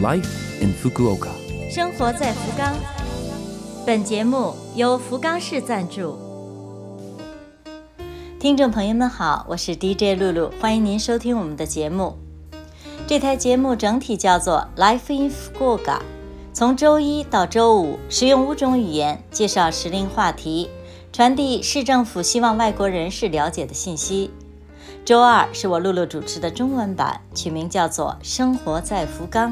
Life in Fukuoka。生活在福冈。本节目由福冈市赞助。听众朋友们好，我是 DJ 露露，欢迎您收听我们的节目。这台节目整体叫做 Life in Fukuoka，从周一到周五，使用五种语言介绍时令话题，传递市政府希望外国人士了解的信息。周二是我露露主持的中文版，取名叫做《生活在福冈》，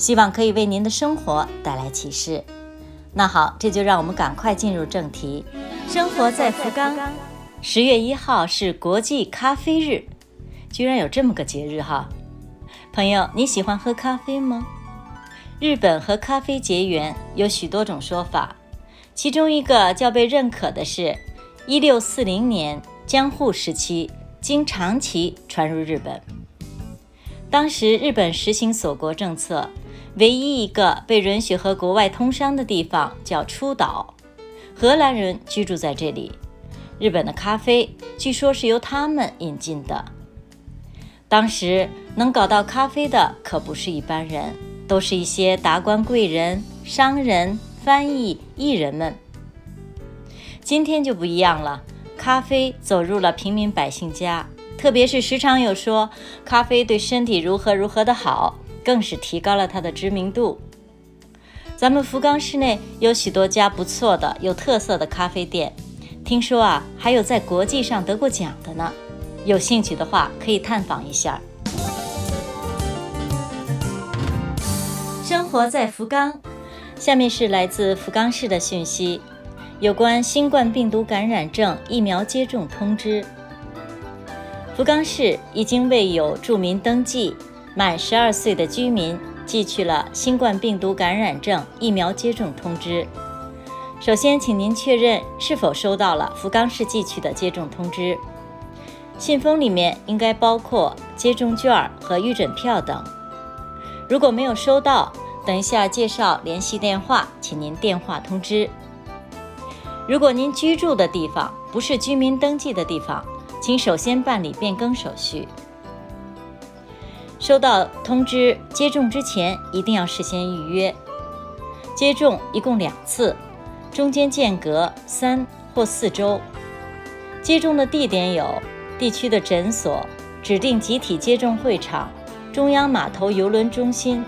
希望可以为您的生活带来启示。那好，这就让我们赶快进入正题。生活在福冈，十月一号是国际咖啡日，居然有这么个节日哈！朋友，你喜欢喝咖啡吗？日本和咖啡结缘有许多种说法，其中一个较被认可的是，一六四零年江户时期。经长崎传入日本。当时日本实行锁国政策，唯一一个被允许和国外通商的地方叫出岛，荷兰人居住在这里。日本的咖啡据说是由他们引进的。当时能搞到咖啡的可不是一般人，都是一些达官贵人、商人、翻译、艺人们。今天就不一样了。咖啡走入了平民百姓家，特别是时常有说咖啡对身体如何如何的好，更是提高了它的知名度。咱们福冈市内有许多家不错的、有特色的咖啡店，听说啊，还有在国际上得过奖的呢。有兴趣的话，可以探访一下。生活在福冈，下面是来自福冈市的讯息。有关新冠病毒感染症疫苗接种通知，福冈市已经为有住民登记满十二岁的居民寄去了新冠病毒感染症疫苗接种通知。首先，请您确认是否收到了福冈市寄去的接种通知。信封里面应该包括接种券和预诊票等。如果没有收到，等一下介绍联系电话，请您电话通知。如果您居住的地方不是居民登记的地方，请首先办理变更手续。收到通知接种之前，一定要事先预约。接种一共两次，中间间隔三或四周。接种的地点有地区的诊所、指定集体接种会场、中央码头邮轮中心。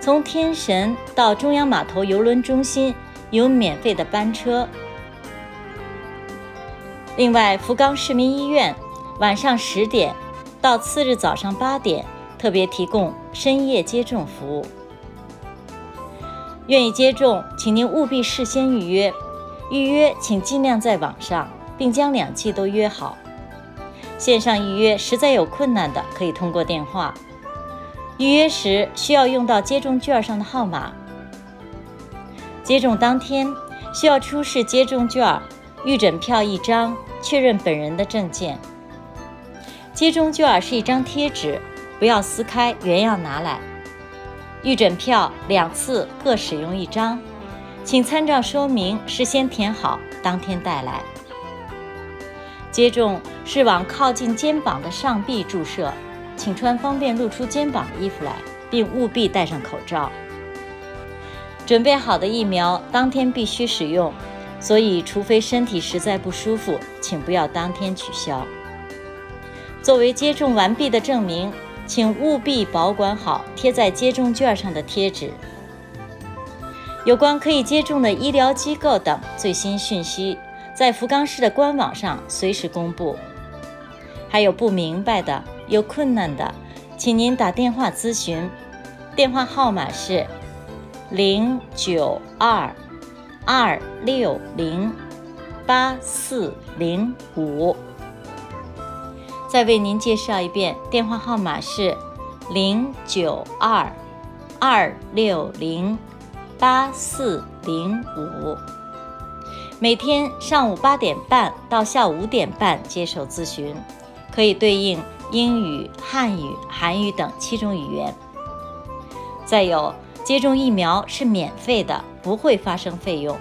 从天神到中央码头邮轮中心。有免费的班车。另外，福冈市民医院晚上十点到次日早上八点特别提供深夜接种服务。愿意接种，请您务必事先预约。预约请尽量在网上，并将两剂都约好。线上预约实在有困难的，可以通过电话预约时需要用到接种券上的号码。接种当天需要出示接种券、预诊票一张，确认本人的证件。接种券是一张贴纸，不要撕开，原样拿来。预诊票两次各使用一张，请参照说明事先填好，当天带来。接种是往靠近肩膀的上臂注射，请穿方便露出肩膀的衣服来，并务必戴上口罩。准备好的疫苗当天必须使用，所以除非身体实在不舒服，请不要当天取消。作为接种完毕的证明，请务必保管好贴在接种券上的贴纸。有关可以接种的医疗机构等最新讯息，在福冈市的官网上随时公布。还有不明白的、有困难的，请您打电话咨询，电话号码是。零九二二六零八四零五，再为您介绍一遍，电话号码是零九二二六零八四零五。每天上午八点半到下午五点半接受咨询，可以对应英语、汉语、韩语等七种语言。再有。接种疫苗是免费的，不会发生费用，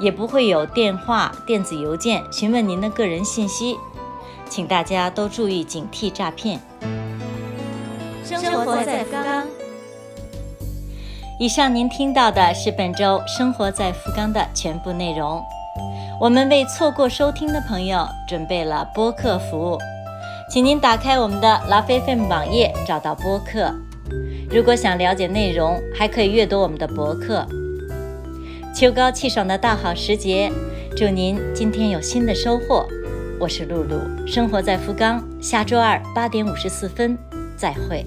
也不会有电话、电子邮件询问您的个人信息，请大家都注意警惕诈骗。生活在福冈，以上您听到的是本周生活在福冈的全部内容。我们为错过收听的朋友准备了播客服务，请您打开我们的拉菲菲网页，找到播客。如果想了解内容，还可以阅读我们的博客。秋高气爽的大好时节，祝您今天有新的收获。我是露露，生活在福冈，下周二八点五十四分，再会。